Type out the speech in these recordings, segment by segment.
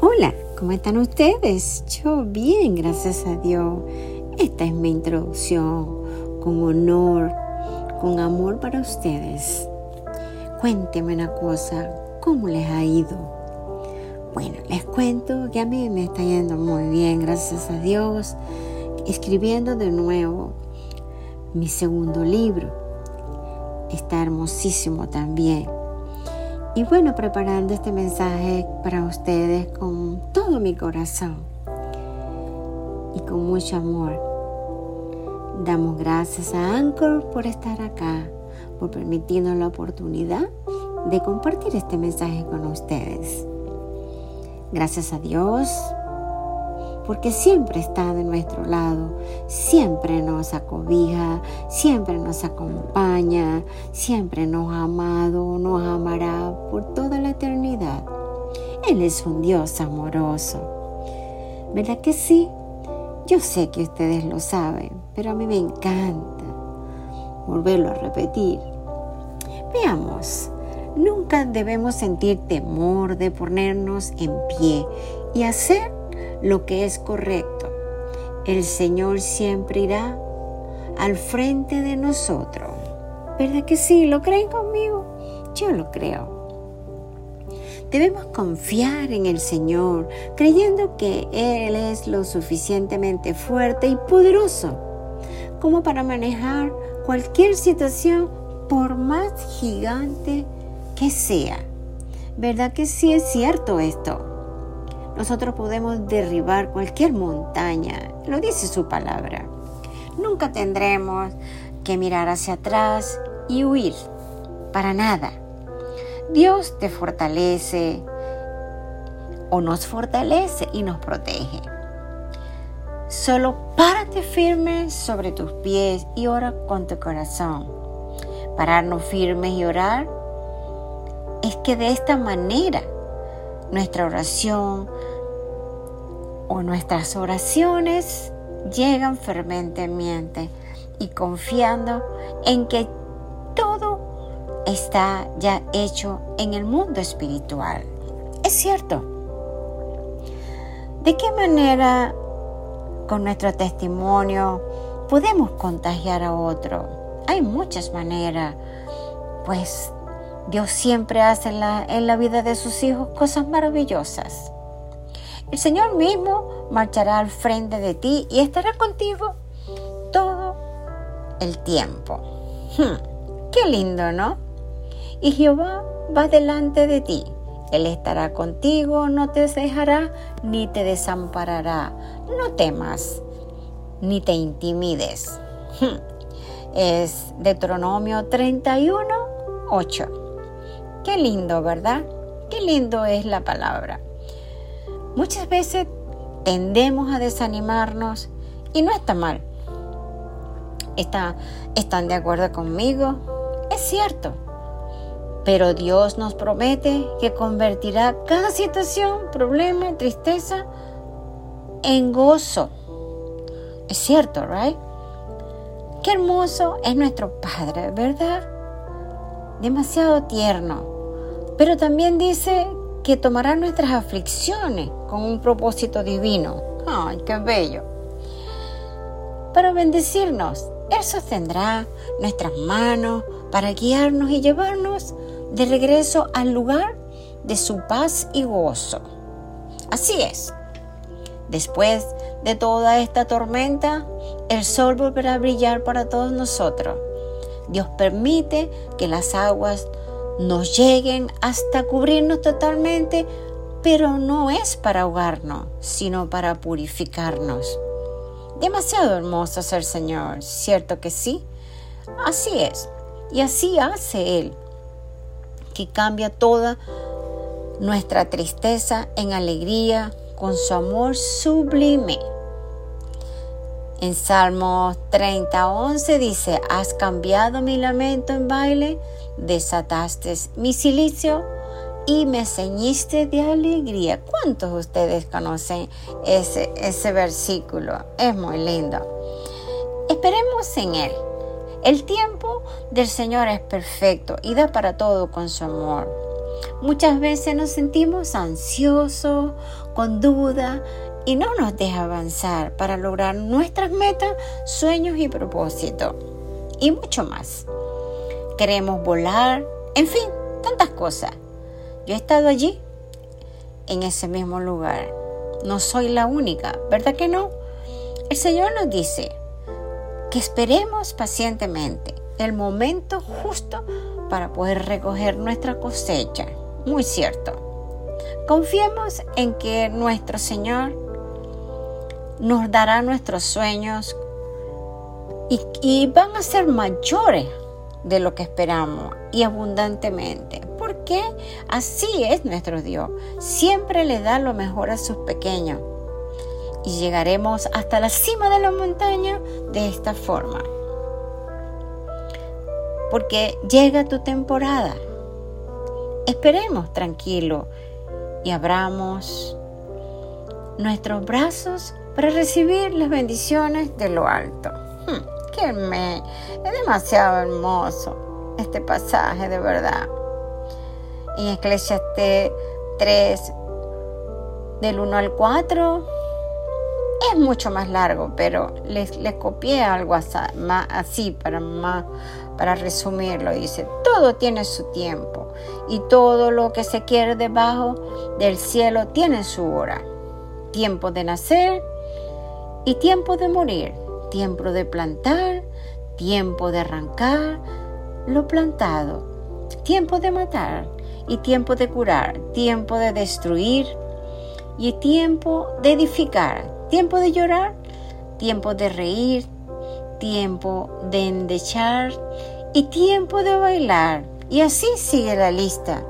Hola, ¿cómo están ustedes? Yo bien, gracias a Dios. Esta es mi introducción con honor, con amor para ustedes. Cuéntenme una cosa, ¿cómo les ha ido? Bueno, les cuento que a mí me está yendo muy bien, gracias a Dios, escribiendo de nuevo mi segundo libro. Está hermosísimo también. Y bueno, preparando este mensaje para ustedes con todo mi corazón y con mucho amor. Damos gracias a Anchor por estar acá, por permitirnos la oportunidad de compartir este mensaje con ustedes. Gracias a Dios porque siempre está de nuestro lado, siempre nos acobija, siempre nos acompaña, siempre nos ha amado, nos amará por toda la eternidad. Él es un Dios amoroso. ¿Verdad que sí? Yo sé que ustedes lo saben, pero a mí me encanta volverlo a repetir. Veamos, nunca debemos sentir temor de ponernos en pie y hacer lo que es correcto. El Señor siempre irá al frente de nosotros. ¿Verdad que sí? ¿Lo creen conmigo? Yo lo creo. Debemos confiar en el Señor, creyendo que Él es lo suficientemente fuerte y poderoso como para manejar cualquier situación por más gigante que sea. ¿Verdad que sí es cierto esto? Nosotros podemos derribar cualquier montaña, lo dice su palabra. Nunca tendremos que mirar hacia atrás y huir, para nada. Dios te fortalece o nos fortalece y nos protege. Solo párate firme sobre tus pies y ora con tu corazón. Pararnos firmes y orar es que de esta manera nuestra oración o nuestras oraciones llegan ferventemente y confiando en que todo está ya hecho en el mundo espiritual. Es cierto. ¿De qué manera con nuestro testimonio podemos contagiar a otro? Hay muchas maneras, pues Dios siempre hace en la, en la vida de sus hijos cosas maravillosas. El Señor mismo marchará al frente de ti y estará contigo todo el tiempo. Hmm, qué lindo, ¿no? Y Jehová va delante de ti. Él estará contigo, no te dejará ni te desamparará. No temas ni te intimides. Hmm, es Deuteronomio 31, 8. Qué lindo, ¿verdad? Qué lindo es la palabra. Muchas veces tendemos a desanimarnos y no está mal. ¿Está, ¿Están de acuerdo conmigo? Es cierto. Pero Dios nos promete que convertirá cada situación, problema, tristeza en gozo. Es cierto, ¿right? Qué hermoso es nuestro Padre, ¿verdad? Demasiado tierno pero también dice que tomará nuestras aflicciones con un propósito divino. ¡Ay, qué bello! Para bendecirnos, Él sostendrá nuestras manos para guiarnos y llevarnos de regreso al lugar de su paz y gozo. Así es. Después de toda esta tormenta, el sol volverá a brillar para todos nosotros. Dios permite que las aguas nos lleguen hasta cubrirnos totalmente, pero no es para ahogarnos, sino para purificarnos. Demasiado hermoso es el Señor, ¿cierto que sí? Así es, y así hace Él, que cambia toda nuestra tristeza en alegría con su amor sublime. En Salmos 30, 11 dice, has cambiado mi lamento en baile, desataste mi silicio y me ceñiste de alegría. ¿Cuántos de ustedes conocen ese, ese versículo? Es muy lindo. Esperemos en Él. El tiempo del Señor es perfecto y da para todo con su amor. muchas veces nos sentimos ansiosos, con duda y no nos deja avanzar para lograr nuestras metas, sueños y propósitos. Y mucho más. Queremos volar, en fin, tantas cosas. Yo he estado allí, en ese mismo lugar. No soy la única, ¿verdad que no? El Señor nos dice que esperemos pacientemente el momento justo para poder recoger nuestra cosecha. Muy cierto. Confiemos en que nuestro Señor nos dará nuestros sueños y, van a ser mayores de lo que esperamos y abundantemente. Porque así es nuestro Dios. Siempre le da lo mejor a sus pequeños. Y llegaremos hasta la cima de la montaña de esta forma. Porque llega tu temporada. Esperemos tranquilo y abramos nuestros brazos para recibir las bendiciones de lo alto. Hmm, es demasiado hermoso este pasaje de verdad. En Eclesiastes 3, del 1 al 4, es mucho más largo, pero les, copié algo así para, más, para resumirlo. Dice, todo tiene su tiempo y todo lo que se quiere debajo del cielo tiene su hora. Tiempo de nacer y tiempo de morir. Tiempo de plantar, tiempo de arrancar lo plantado. Tiempo de matar y tiempo de curar. Tiempo de destruir y tiempo de edificar tiempo de llorar, tiempo de reír, tiempo de endechar y tiempo de bailar. Y así sigue la lista.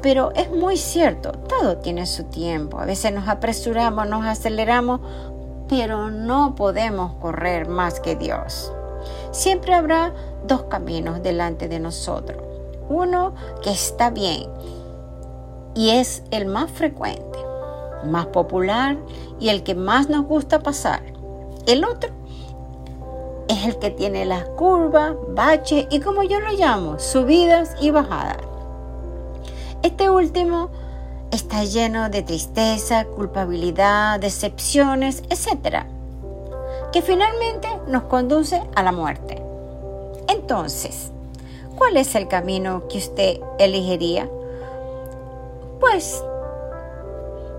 Pero es muy cierto, todo tiene su tiempo. A veces nos apresuramos, nos aceleramos, pero no podemos correr más que Dios. Siempre habrá dos caminos delante de nosotros. Uno que está bien y es el más frecuente más popular y el que más nos gusta pasar. El otro es el que tiene las curvas, baches y como yo lo llamo, subidas y bajadas. Este último está lleno de tristeza, culpabilidad, decepciones, etc. Que finalmente nos conduce a la muerte. Entonces, ¿cuál es el camino que usted elegiría? Pues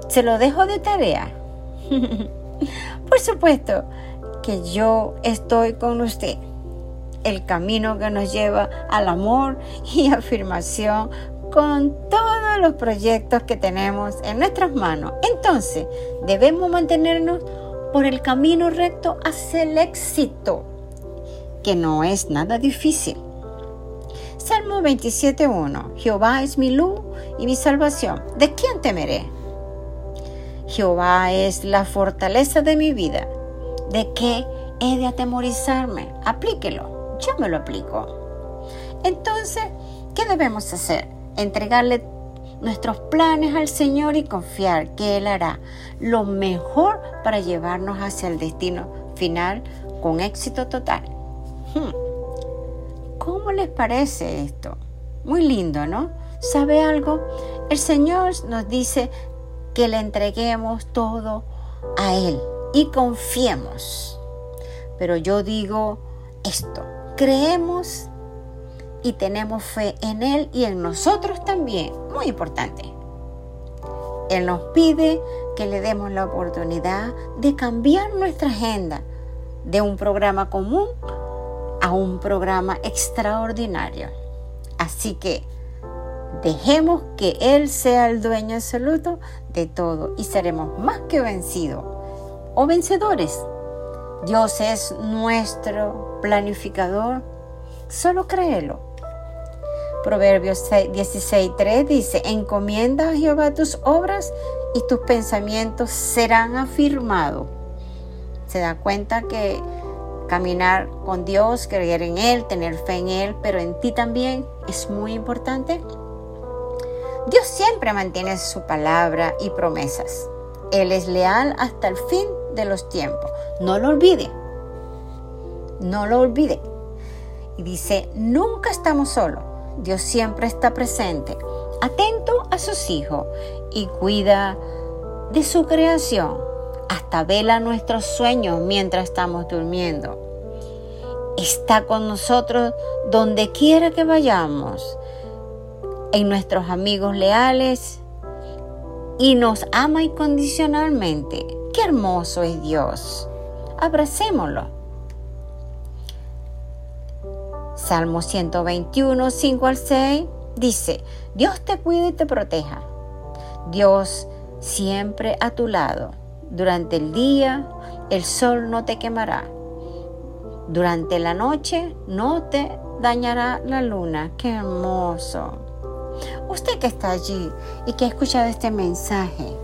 se lo dejo de tarea. Por supuesto que yo estoy con usted. El camino que nos lleva al amor y afirmación con todos los proyectos que tenemos en nuestras manos. Entonces, debemos mantenernos por el camino recto hacia el éxito, que no es nada difícil. Salmo 27.1. Jehová es mi luz y mi salvación. ¿De quién temeré? Jehová es la fortaleza de mi vida. ¿De qué he de atemorizarme? Aplíquelo. Yo me lo aplico. Entonces, ¿qué debemos hacer? Entregarle nuestros planes al Señor y confiar que Él hará lo mejor para llevarnos hacia el destino final con éxito total. Hmm. ¿Cómo les parece esto? Muy lindo, ¿no? ¿Sabe algo? El Señor nos dice que le entreguemos todo a Él y confiemos. Pero yo digo esto, creemos y tenemos fe en Él y en nosotros también, muy importante. Él nos pide que le demos la oportunidad de cambiar nuestra agenda de un programa común a un programa extraordinario. Así que Dejemos que Él sea el dueño absoluto de todo y seremos más que vencidos o vencedores. Dios es nuestro planificador. Solo créelo. Proverbios 16.3 dice, encomienda a Jehová tus obras y tus pensamientos serán afirmados. Se da cuenta que caminar con Dios, creer en Él, tener fe en Él, pero en ti también es muy importante. Dios siempre mantiene su palabra y promesas. Él es leal hasta el fin de los tiempos. No lo olvide. No lo olvide. Y dice, nunca estamos solos. Dios siempre está presente. atento a sus hijos y cuida de su creación. Hasta vela nuestros sueños mientras estamos durmiendo. Está con nosotros donde quiera que vayamos, en nuestros amigos leales y nos ama incondicionalmente. Qué hermoso es Dios. Abracémoslo. Salmo 121, 5 al 6 dice, Dios te cuide y te proteja. Dios siempre a tu lado. Durante el día el sol no te quemará. Durante la noche no te dañará la luna. Qué hermoso. Usted que está allí y que ha escuchado este mensaje,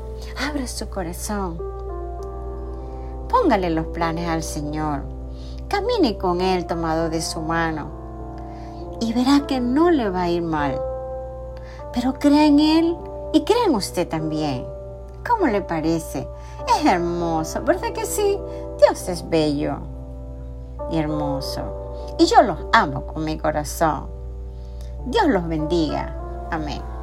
abra su corazón. Póngale los planes al Señor. Camine con Él tomado de su mano. Y verá que no le va a ir mal. Pero crea en Él y crea en usted también. ¿Cómo le parece? Es hermoso, ¿verdad que sí? Dios es bello y hermoso. Y yo los amo con mi corazón. Dios los bendiga. Amén.